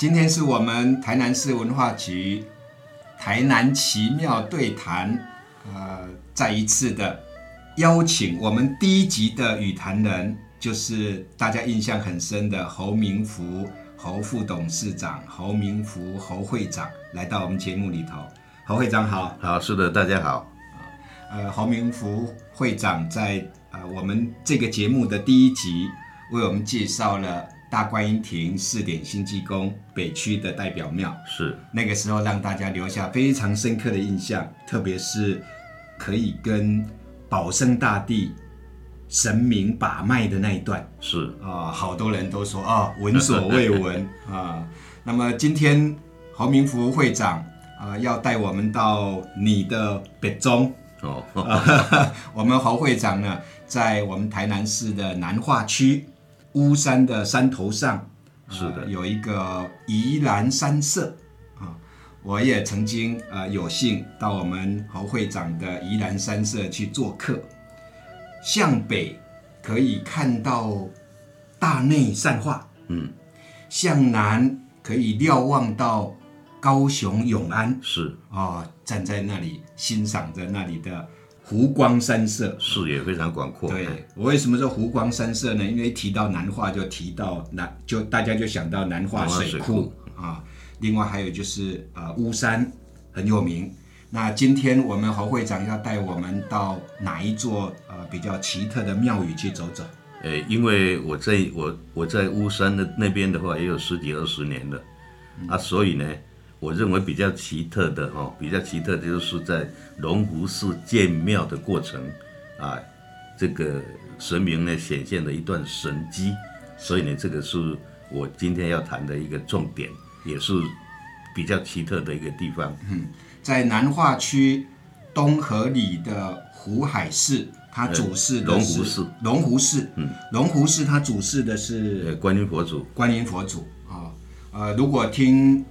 今天是我们台南市文化局台南奇妙对谈，呃，再一次的邀请我们第一集的语坛人，就是大家印象很深的侯明福侯副董事长侯明福侯会长来到我们节目里头。侯会长好，好，是的，大家好。呃，侯明福会长在呃我们这个节目的第一集为我们介绍了大观音亭四点新济宫北区的代表庙，是。那个时候让大家留下非常深刻的印象，特别是可以跟保生大帝神明把脉的那一段。是。啊，好多人都说啊闻所未闻啊。那么今天侯明福会长啊要带我们到你的北中。哦，我们侯会长呢，在我们台南市的南化区乌山的山头上，是的。呃有一个宜兰山社啊。我也曾经呃有幸到我们侯会长的宜兰山社去做客，向北可以看到大内善化，嗯，向南可以瞭望到高雄永安，是。哦，站在那里欣赏着那里的湖光山色。视野非常广阔。对哎我为什么说湖光山色呢？因为提到南化就提到南，就大家就想到南化水库啊。另外还有就是呃巫山很有名。那今天我们侯会长要带我们到哪一座呃比较奇特的庙宇去走走？呃，因为我在我我在巫山的那边的话，也有十几二十年了，啊，所以呢，我认为比较奇特的哈、比较奇特的就是在龙湖寺建庙的过程啊，这个神明呢显现了一段神迹，所以呢，这个是我今天要谈的一个重点，也是比较奇特的一个地方。嗯在南化区东河里的湖海寺，它主事的龙是湖寺。龙湖寺，嗯，龙湖寺它主事的是呃，观音佛祖观音佛祖啊。呃，如果听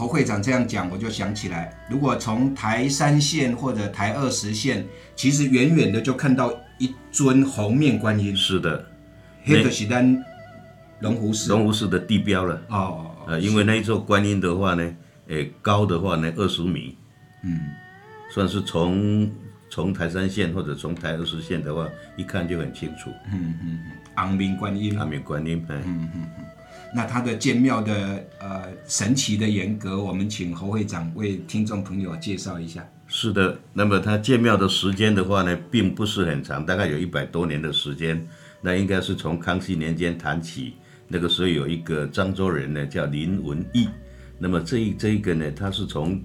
侯会长这样讲，我就想起来，如果从台三线或者台二十线，其实远远的就看到一尊红面观音，是的，那个是咱龙湖寺。龙湖寺的地标了。哦呃，因为那一座观音的话呢，诶，高的话呢二十米，嗯，算是从从台山县或者从台二十线的话，一看就很清楚。嗯嗯嗯。昂明观音。阿明观音，哎，那它的建庙的呃神奇的严格，我们请侯会长为听众朋友介绍一下。是的。那么它建庙的时间的话呢，并不是很长，大概有一百多年的时间。那应该是从康熙年间谈起，那个时候有一个漳州人呢，叫林文义。那么这一这一个呢，他是从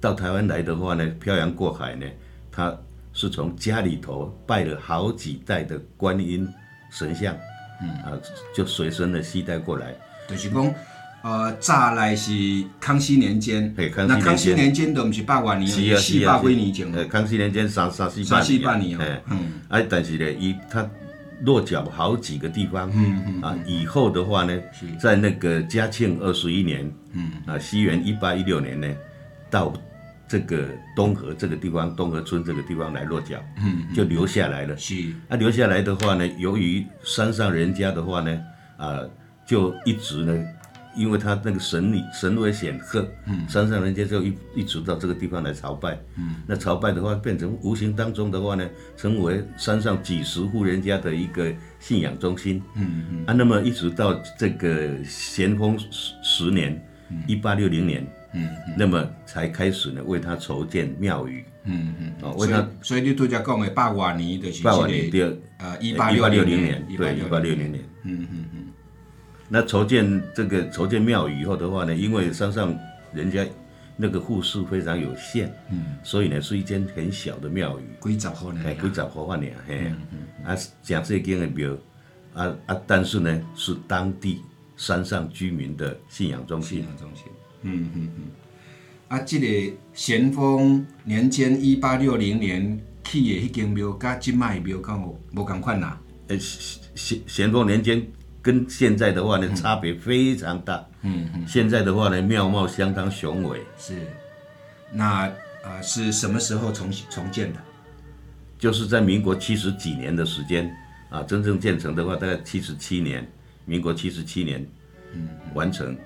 到台湾来的话呢，漂洋过海呢，他是从家里头拜了好几代的观音神像，嗯啊，就随身的携带过来。就是讲，呃，早来是康熙年间，那康熙年间都不是百万年，是啊四是啊，百几年前呃，康熙年间三三四三四百百年哦哎，嗯，哎，但是呢，伊他落脚好几个地方，嗯嗯啊，以后的话呢，在那个嘉庆二十一年，嗯。啊，西元一八一六年呢，到这个东河这个地方，东河村这个地方来落脚，嗯，就留下来了。是，啊，留下来的话呢，由于山上人家的话呢，啊，就一直呢，因为他那个神力神威显赫，嗯，山上人家就一一直到这个地方来朝拜，嗯，那朝拜的话，变成无形当中的话呢，成为山上几十户人家的一个信仰中心，嗯嗯，啊，那么一直到这个咸丰十十年，一八六零年。嗯，嗯。那么才开始呢，为他筹建庙宇。嗯嗯，哦，为所以他所以你拄则讲的百万年就是拜完这个年第二呃一八六零零年，对，一八六零年。嗯嗯嗯。那筹建这个筹建庙宇以后的话呢，因为山上人家那个户数非常有限，嗯，所以呢是一间很小的庙宇，几十户呢哎，，几十户万年，嘿，啊，讲这间的庙，啊啊，但是呢是当地山上居民的信仰中心。信仰中心。嗯嗯嗯。啊，这个咸丰年间一八六零年起的迄间庙，甲即卖庙敢有无共款啦？呃，咸咸丰年间跟现在的话呢，差别非常大。嗯嗯。现在的话呢，庙貌相当雄伟，是。那呃是什么时候重重建的？就是在民国七十几年的时间啊，真正建成的话，大概七十七年，民国七十七年，嗯，完成。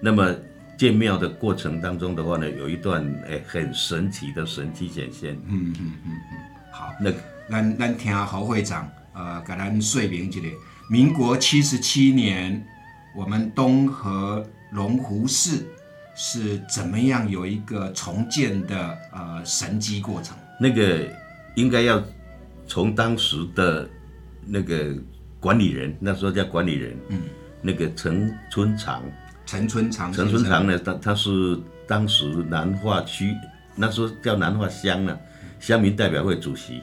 那么建庙的过程当中的话呢，有一段诶很神奇的神奇显现。嗯嗯嗯嗯，好，那咱咱听侯会长呃，给咱说明一下，民国七十七年，我们东河龙湖寺是怎么样有一个重建的呃神机过程？那个应该要从当时的那个管理人，那时候叫管理人，嗯，那个陈春长，陈春长陈，春长呢，他他是当时南化区那时候叫南化乡呢，乡民代表会主席，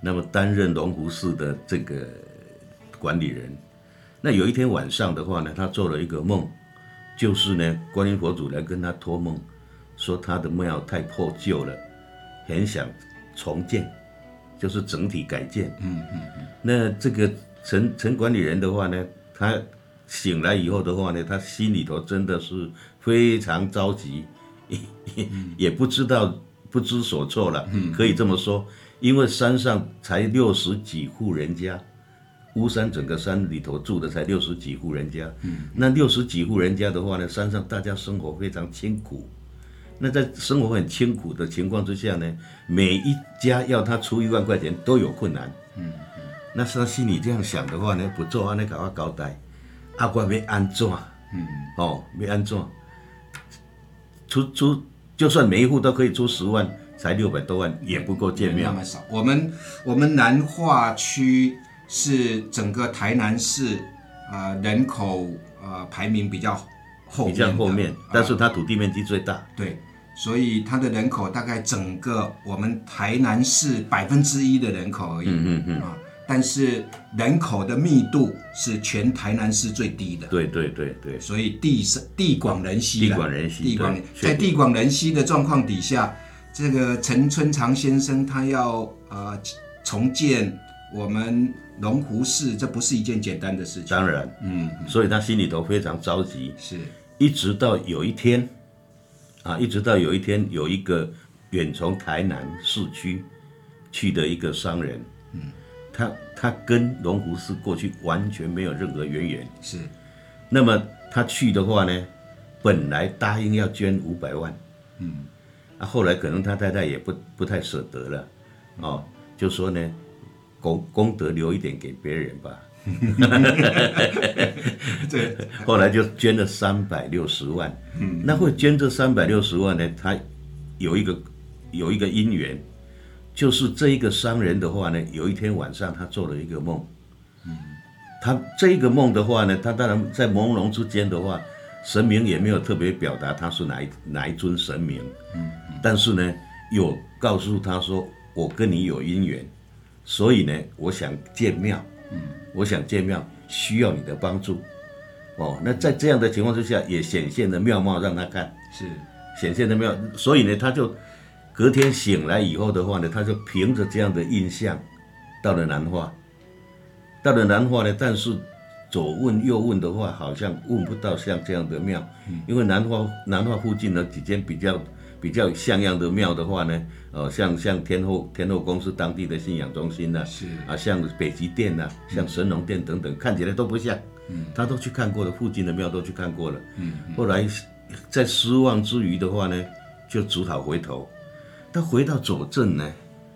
那么担任龙湖寺的这个管理人。那有一天晚上的话呢，他做了一个梦，就是呢，观音佛祖来跟他托梦，说他的庙太破旧了，很想重建，就是整体改建。嗯嗯嗯，那这个陈陈管理人的话呢，他醒来以后的话呢，他心里头真的是非常着急，也 也不知道不知所措了，可以这么说，因为山上才六十几户人家，巫山整个山里头住的才六十几户人家，那六十几户人家的话呢，山上大家生活非常清苦。那在生活很清苦的情况之下呢，每一家要他出一万块钱都有困难。那是他心里这样想的话呢，不做安尼搞我交代，啊，我要安怎？嗯，哦，要安怎？出出，就算每一户都可以出十万，才六百多万，也不够建庙。那么少。我们我们南化区是整个台南市啊、呃人口呃排名比较后比面比，较后面，但是啊它土地面积最大。对，所以它的人口大概整个我们台南市百分之一的人口而已。嗯嗯嗯，啊，但是人口的密度是全台南市最低的，对对对对，所以地是地广人稀，地广人稀地广在地广人稀的状况底下，这个陈春长先生他要呃重建我们龙湖市，这不是一件简单的事情。当然，嗯，所以他心里头非常着急。是。一直到有一天，啊，一直到有一天，有一个远从台南市区去的一个商人，嗯，他他跟龙湖市过去完全没有任何渊源。是，那么他去的话呢，本来答应要捐五百万，嗯，啊，后来可能他太太也不不太舍得了，哦，就说呢，功功德留一点给别人吧。对，后来就捐了三百六十万。嗯，那会捐这三百六十万呢？他有一个有一个因缘，就是这一个商人的话呢，有一天晚上他做了一个梦。嗯，他这一个梦的话呢，他当然在朦胧之间的话，神明也没有特别表达他是哪一哪一尊神明。嗯，但是呢，有告诉他说，我跟你有姻缘，所以呢，我想建庙。嗯，我想建庙，需要你的帮助。哦，那在这样的情况之下，也显现了庙貌让他看，是，显现的庙，所以呢，他就隔天醒来以后的话呢，他就凭着这样的印象，到了南化，到了南化呢，但是左问右问的话，好像问不到像这样的庙，因为南化南化附近呢几间比较比较像样的庙的话呢，呃，像像天后天后宫是当地的信仰中心呐、是啊，像北极殿呐、像神农殿等等，看起来都不像。嗯，他都去看过了，附近的庙都去看过了。嗯，后来在失望之余的话呢，就只好回头。他回到左镇呢，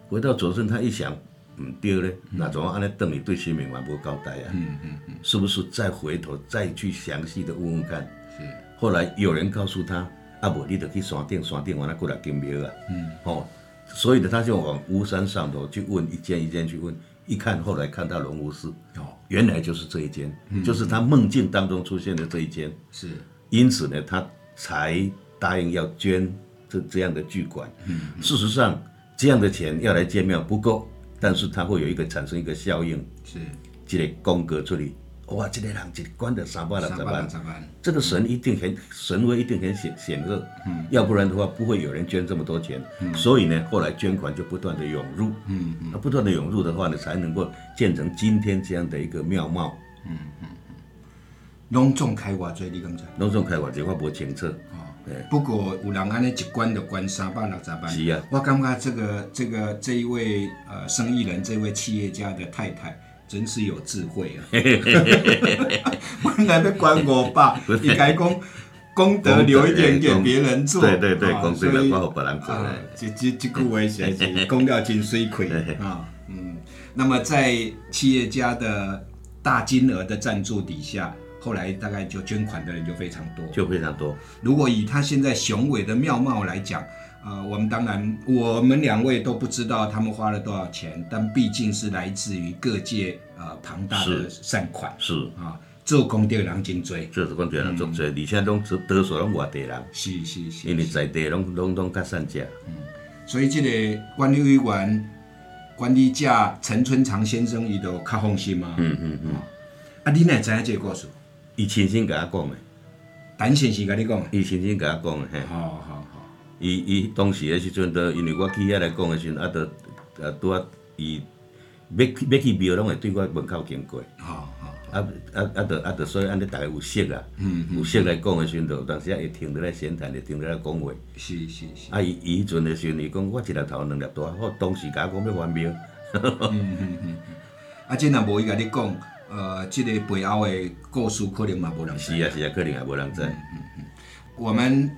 回到左镇，他一想，嗯，对嘞，那怎么安尼等你对新民完不交代啊？嗯嗯嗯，是不是再回头再去详细的问问看？是，后来有人告诉他，啊不，你得去山顶，山顶完了过来金庙啊。嗯，哦，所以呢，他就往巫山上头去问，一间一间去问，一看后来看到龙湖寺，哦，原来就是这一间，就是他梦境当中出现的这一间，是，因此呢，他才答应要捐这这样的巨款。事实上，这样的钱要来建庙不够，但是它会有一个产生一个效应，是，积累功格出去，哇，这个人一关的三百六十万三百六，十万，这个神一定很神威，一定很显显赫，嗯，要不然的话不会有人捐这么多钱，嗯，所以呢，后来捐款就不断的涌入，嗯嗯，不断的涌入的话呢，才能够建成今天这样的一个庙貌。隆重开偌济，你讲知？拢总开话这我无清楚，不过有人安尼一关就关三百六十万，是啊，我感觉这个这个这一位呃生意人，这位企业家的太太真是有智慧啊！本来 要关五百，伊甲伊讲功德留一点给别人做。对对对，啊功德所以了，我别人做这这这句话是功料真水亏啊，嗯。那么在企业家的大金额的赞助底下，后来大概就捐款的人就非常多。就非常多。如果以他现在雄伟的面貌来讲，呃，我们当然我们两位都不知道他们花了多少钱，但毕竟是来自于各界呃庞大的善款。是，啊，做功德的人真多。做是讲对人做多，而且拢多数拢外地人，是是是因为在地拢拢拢较善食。所以这个管理委员、管理家陈春长先生，伊都较放心嘛。嗯嗯嗯，啊，你哪会知影这个故事？伊亲身甲我讲的，陈先生甲你讲的。伊亲身甲我讲的，好好，伊伊当时诶时阵，都因为我去遐来讲诶时阵，啊，都啊拄啊，伊要去要去庙，拢会对我门口经过。好好。啊啊啊！着啊着，所以安尼逐个有识啊，有识来讲的时阵，就有当时啊会停伫咧闲谈，会停伫咧讲话。是是是。啊，伊伊迄阵的时阵，伊讲我一粒头两粒大，我当时甲我讲要还庙。啊，真若无伊甲你讲，呃，即个背后的故事可能嘛无人知。是啊是啊，可能也无人知。嗯嗯我们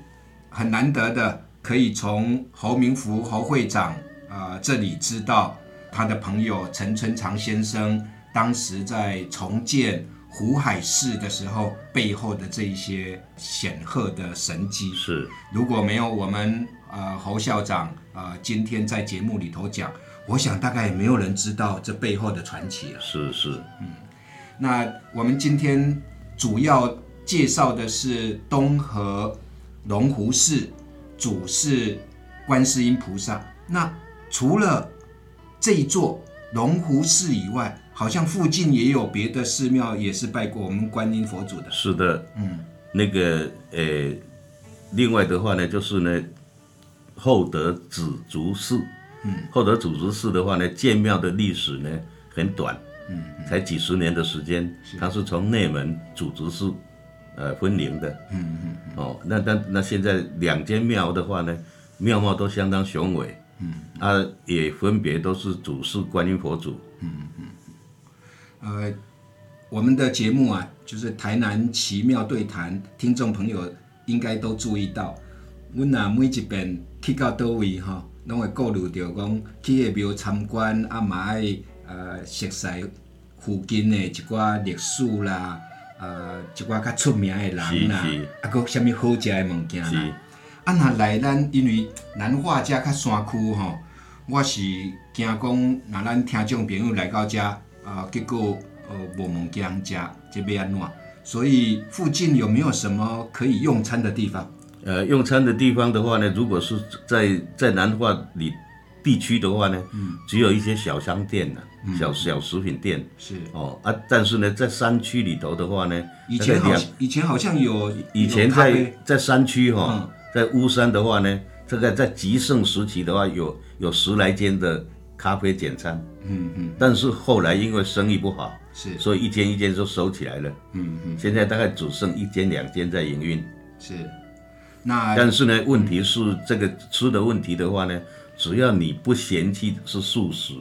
很难得的可以从侯明福侯会长啊、呃这里知道他的朋友陈春长先生当时在重建湖海市的时候背后的这一些显赫的神迹。是如果没有我们呃侯校长呃今天在节目里头讲，我想大概也没有人知道这背后的传奇了。是是，那我们今天主要介绍的是东河龙湖寺，主是观世音菩萨。那除了这一座龙湖寺以外，好像附近也有别的寺庙也是拜过我们观音佛祖的。是的。嗯，那个呃，另外的话呢，就是呢，厚德紫竹寺。嗯，厚德紫竹寺的话呢，建庙的历史呢很短，嗯，才几十年的时间。它是从内门祖竹寺呃分灵的。嗯嗯。哦，那那那现在两间庙的话呢，庙貌都相当雄伟。嗯。啊，也分别都是主事观音佛祖。嗯嗯呃，我们的节目啊，就是台南奇妙对谈，听众朋友应该都注意到，阮若每一遍去到倒位吼，拢会顾虑到讲去个庙参观，啊嘛爱呃熟悉附近的一寡历史啦，呃一寡较出名的人啦啊搁啥物好食的物件是啦。啊，若来咱因为南化遮较山区吼，我是惊讲，若咱听众朋友来到遮，啊，结果呃无物件食，即要安怎？所以附近有没有什么可以用餐的地方？呃，用餐的地方的话呢，如果是在在南化里地区的话呢，嗯。只有一些小商店呐、小小食品店。是。哦啊，但是呢，在山区里头的话呢，以前好像以前好像有以前在在山区哈、嗯。在乌山的话呢，这个在极盛时期的话，有有十来间的咖啡简餐，嗯嗯。但是后来因为生意不好，是。所以一间一间就收起来了，嗯嗯。现在大概只剩一间两间在营运。是，那但是呢，问题是这个吃的问题的话呢，只要你不嫌弃是素食，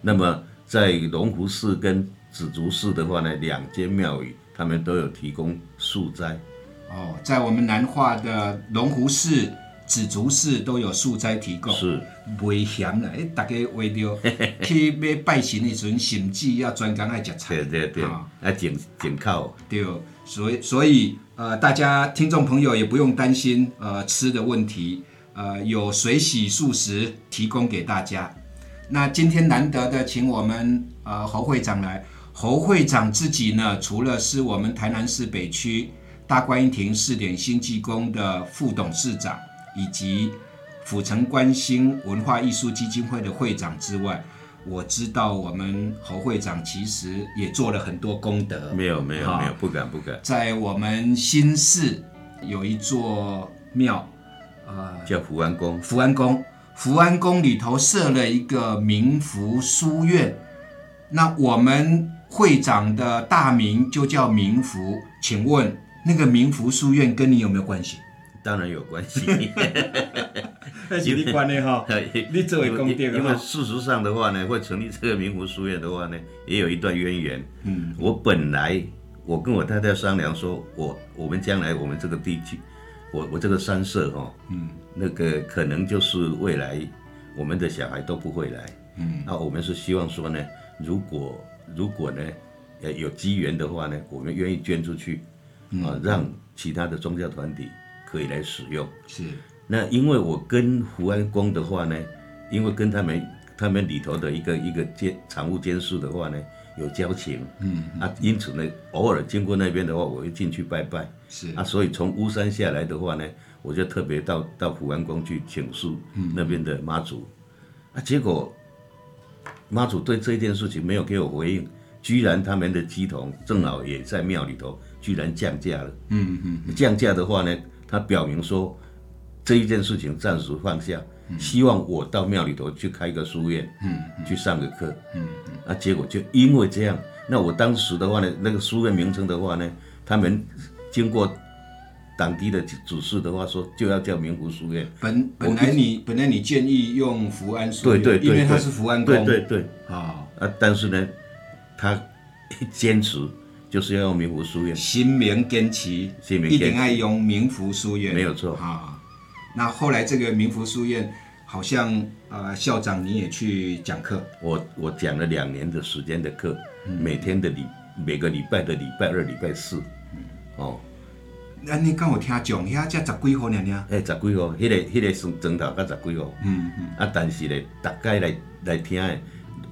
那么在龙湖寺跟紫竹寺的话呢，两间庙宇他们都有提供素斋。哦，在我们南化的龙湖寺、紫竹寺都有素斋提供。是袂咸啦，诶，大家为着去要拜神的时阵，甚至要专工爱食菜。对对对，啊啊紧紧靠，对，所以所以呃，大家听众朋友也不用担心呃吃的问题，呃，有水洗素食提供给大家。那今天难得的请我们呃侯会长来，侯会长自己呢，除了是我们台南市北区大观音亭试点新济宫的副董事长，以及府城关心文化艺术基金会的会长之外，我知道我们侯会长其实也做了很多功德。没有没有啊没有，不敢不敢，在我们新市有一座庙，呃，叫福安宫。福安宫。福安宫里头设了一个民福书院，那我们会长的大名就叫民福。请问那个民福书院跟你有没有关系？当然有关系，那是你关的哈，你作为功德的因为，事实上的话呢，会成立这个明福书院的话呢，也有一段渊源。嗯，我本来我跟我太太商量说，我我们将来我们这个地区，我我这个三社哈、嗯，那个可能就是未来我们的小孩都不会来，嗯，那我们是希望说呢，如果如果呢，呃有机缘的话呢，我们愿意捐出去，啊，让其他的宗教团体可以来使用。是。那因为我跟胡安宫的话呢，因为跟他们他们里头的一个一个监常务监事的话呢有交情，嗯啊，因此呢，偶尔经过那边的话，我会进去拜拜。是。啊，所以从巫山下来的话呢，我就特别到到福安宫去请示那边的妈祖，啊，结果妈祖对这件事情没有给我回应，居然他们的鸡童正好也在庙里头，居然降价了。嗯嗯。降价的话呢，他表明说这一件事情暂时放下，希望我到庙里头去开个书院，嗯，去上个课，嗯啊，结果就因为这样，那我当时的话呢，那个书院名称的话呢，他们经过当地的指示的话说，就要叫明湖书院，本本来你本来你建议用福安书院，对对对，因为它是福安对宫，对对，啊，啊，但是呢，他坚持就是要用明湖书院，新民坚持，一定爱用明福书院，没有错。啊。那后来这个民福书院好像呃校长你也去讲课，我我讲了两年的时间的课，每天的礼每个礼拜的礼拜二、礼拜四，哦，那你刚有听讲，遐才十几号呢呢？迄十几号，迄、个迄、个算砖头甲十几号，嗯嗯，啊，但是咧，大概来来听的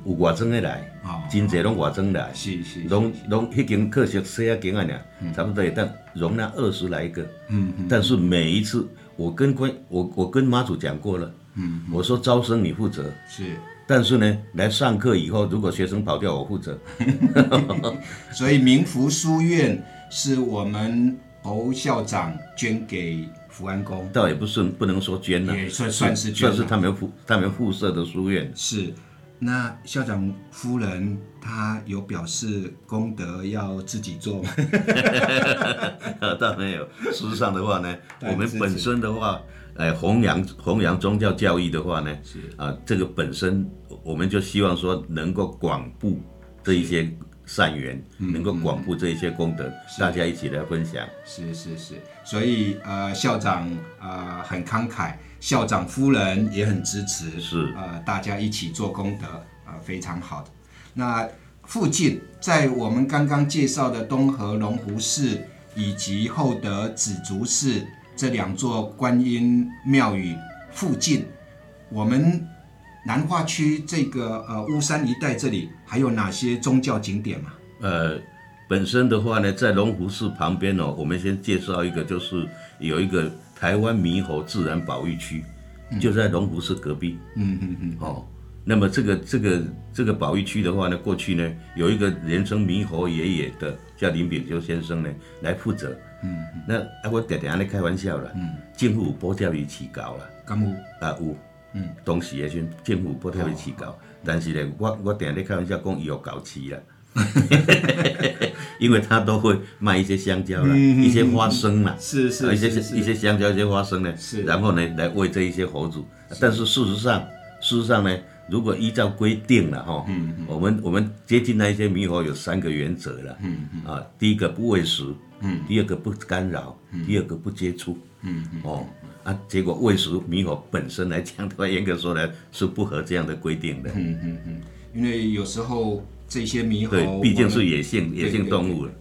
有外庄的来，哦。真侪拢外庄来，是是，拢拢迄间课室细啊间啊尔，差不多会当容纳二十来个，嗯嗯。但是每一次我跟关我我跟妈祖讲过了，嗯，我说招生你负责，是，但是呢，来上课以后，如果学生跑掉，我负责。所以民福书院是我们侯校长捐给福安宫，倒也不是不能说捐了，也算算是算是他们附他们附设的书院。是。那校长夫人她有表示功德要自己做吗？呃，倒没有。事实上的话呢，我们本身的话，呃，弘扬弘扬宗教教义的话呢，是啊、这个本身我们就希望说能够广布这一些善缘，嗯能够广布这一些功德，大家一起来分享。是是是，所以呃，校长呃很慷慨，校长夫人也很支持，是呃，大家一起做功德，呃，非常好的。那附近在我们刚刚介绍的东河龙湖寺以及厚德紫竹寺这两座观音庙宇附近，我们南化区这个呃乌山一带这里还有哪些宗教景点吗？呃，本身的话呢，在龙湖寺旁边哦，我们先介绍一个，就是有一个台湾猕猴自然保育区，就在龙湖市隔壁。嗯嗯嗯，哦，那么这个这个这个保育区的话呢，过去呢有一个人称猕猴爷爷的，叫林炳修先生呢来负责。嗯，那啊我常常咧开玩笑啦，嗯，政府有补贴伊饲狗啦，甘有？啊有，嗯，当时的时候政府有补贴伊饲狗，但是呢，我我常常咧开玩笑讲伊有狗饲啦。因为他都会卖一些香蕉啦，一些花生啦，是是啊一些一些香蕉、一些花生呢，是。然后呢来喂这一些猴子。但是事实上，事实上呢，如果依照规定了哈，嗯我们我们接近那一些猕猴有三个原则了，嗯嗯。啊，第一个不喂食，嗯，第二个不干扰，第二个不接触，嗯哦啊，结果喂食猕猴本身来讲的话，严格说来是不合这样的规定的，嗯嗯嗯。因为有时候这些猕猴，对，毕竟是野性野性动物了，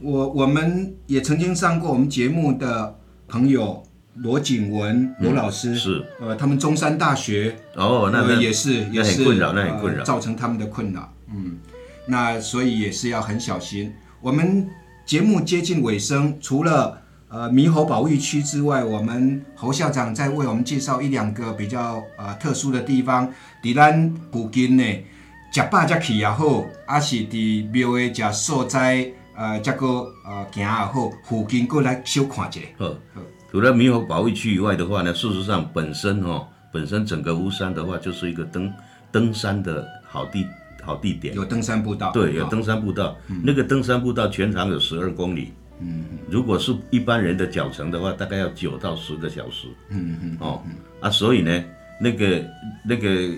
我我们也曾经上过我们节目的朋友罗景文罗老师，是呃，他们中山大学哦，那那呃也是也是困扰，那很困扰呃，造成他们的困扰。嗯，那所以也是要很小心。我们节目接近尾声，除了呃猕猴保育区之外，我们侯校长在为我们介绍一两个比较呃特殊的地方。迪兰古金呢，食饱才去也好，还是伫庙的食所在呃，才个呃行也好，附近过来小看一下。好，除了猕猴保育区以外的话呢，事实上本身哦，本身整个乌山的话就是一个登登山的好地好地点。有登山步道，对，有哦登山步道，那个登山步道全长有十二公里。嗯，如果是一般人的脚程的话，大概要九到十个小时。嗯嗯哦，啊，所以呢，那个那个，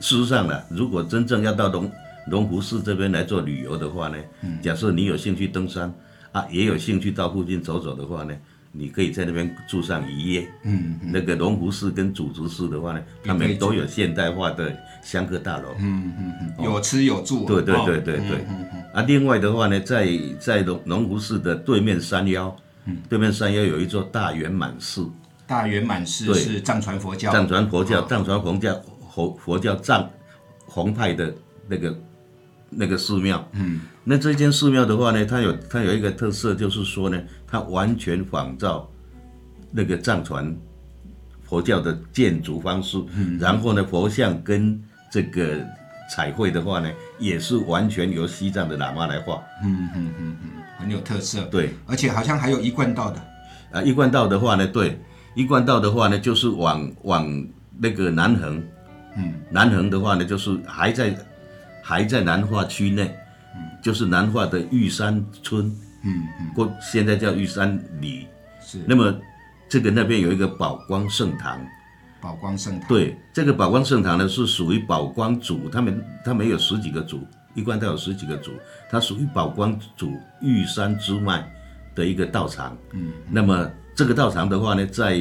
事实上呢，如果真正要到龙龙湖寺这边来做旅游的话呢，假设你有兴趣登山啊，也有兴趣到附近走走的话呢，你可以在那边住上一夜。嗯那个龙湖寺跟祖竹寺的话呢，他们都有现代化的香客大楼。嗯嗯嗯，有吃有住。对对哦对对对。啊，另外的话呢，在在龙龙湖寺的对面山腰，对面山腰有一座大圆满寺，大圆满寺是藏传佛教。藏传佛教、哦藏传佛教佛佛教藏红派的那个那个寺庙。嗯，那这间寺庙的话呢，它有它有一个特色，就是说呢，它完全仿照那个藏传佛教的建筑方式，嗯然后呢，佛像跟这个彩绘的话呢，也是完全由西藏的喇嘛来画。嗯嗯嗯嗯很有特色。对，而且好像还有一贯道的。啊，一贯道的话呢，对，一贯道的话呢，就是往往那个南横，嗯，南横的话呢，就是还在还在南化区内，就是南化的玉山村，嗯嗯，过现在叫玉山里。是。那么这个那边有一个宝光圣堂，宝光圣堂。对，这个宝光圣堂呢是属于宝光祖，他们他们有十几个祖，一贯道有十几个祖，它属于宝光祖玉山支脉的一个道场。嗯，那么这个道场的话呢，在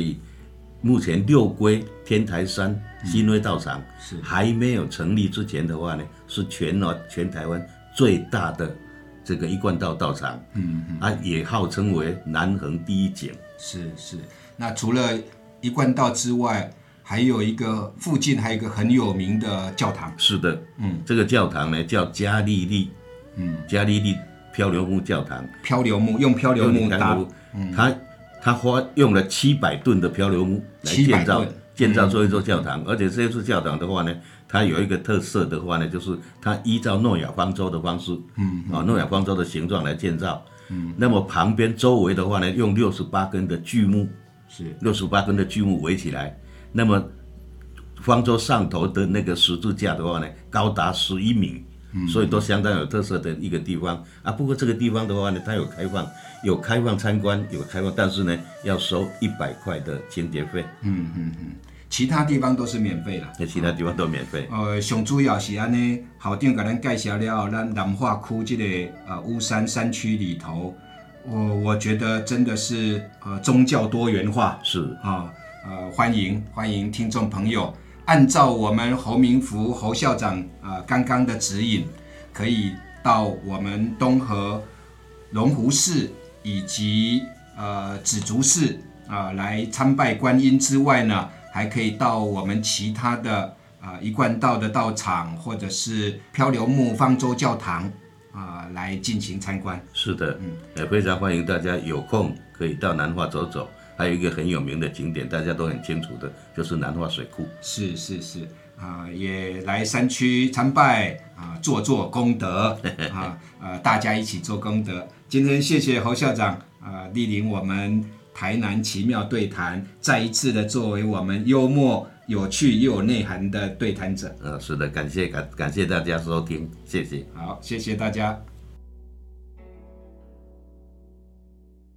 目前六龟天台山新威道场、是还没有成立之前的话呢，是全哦全台湾最大的这个一贯道道场。嗯嗯，啊，也号称为南横第一景。是是。那除了一贯道之外，还有一个附近还有一个很有名的教堂。是的，嗯，这个教堂呢叫加利利，嗯，加利利漂流木教堂，漂流木用漂流木搭嗯，它它花用了七百吨的漂流木来建造建造这一座教堂，而且这一座教堂的话呢，它有一个特色的话呢，就是它依照诺亚方舟的方式，嗯，啊，诺亚方舟的形状来建造，嗯，那么旁边周围的话呢，用六十八根的巨木，是。六十八根的巨木围起来，那么方舟上头的那个十字架的话呢，高达十一米，所以都相当有特色的一个地方啊。不过这个地方的话呢，它有开放，有开放参观，有开放，但是呢，要收一百块的清洁费，嗯嗯嗯其他地方都是免费的。那其他地方都免费。呃，上主要是安尼，校长给咱介绍了后，咱南化区这个呃乌山山区里头，我我觉得真的是呃宗教多元化是啊，呃欢迎欢迎听众朋友按照我们侯明福侯校长呃刚刚的指引，可以到我们东河龙湖寺以及呃紫竹寺啊、来参拜观音之外呢，还可以到我们其他的啊、一贯道的道场或者是漂流木方舟教堂啊、来进行参观。是的，嗯，也非常欢迎大家有空可以到南化走走。还有一个很有名的景点，大家都很清楚的，就是南化水库。是是是啊、也来山区参拜啊、做做功德 啊，呃，大家一起做功德。今天谢谢侯校长啊、莅临我们台南奇妙对谈，再一次的作为我们幽默、有趣又有内涵的对谈者。呃，是的，感谢感感谢大家收听，谢谢。好，谢谢大家。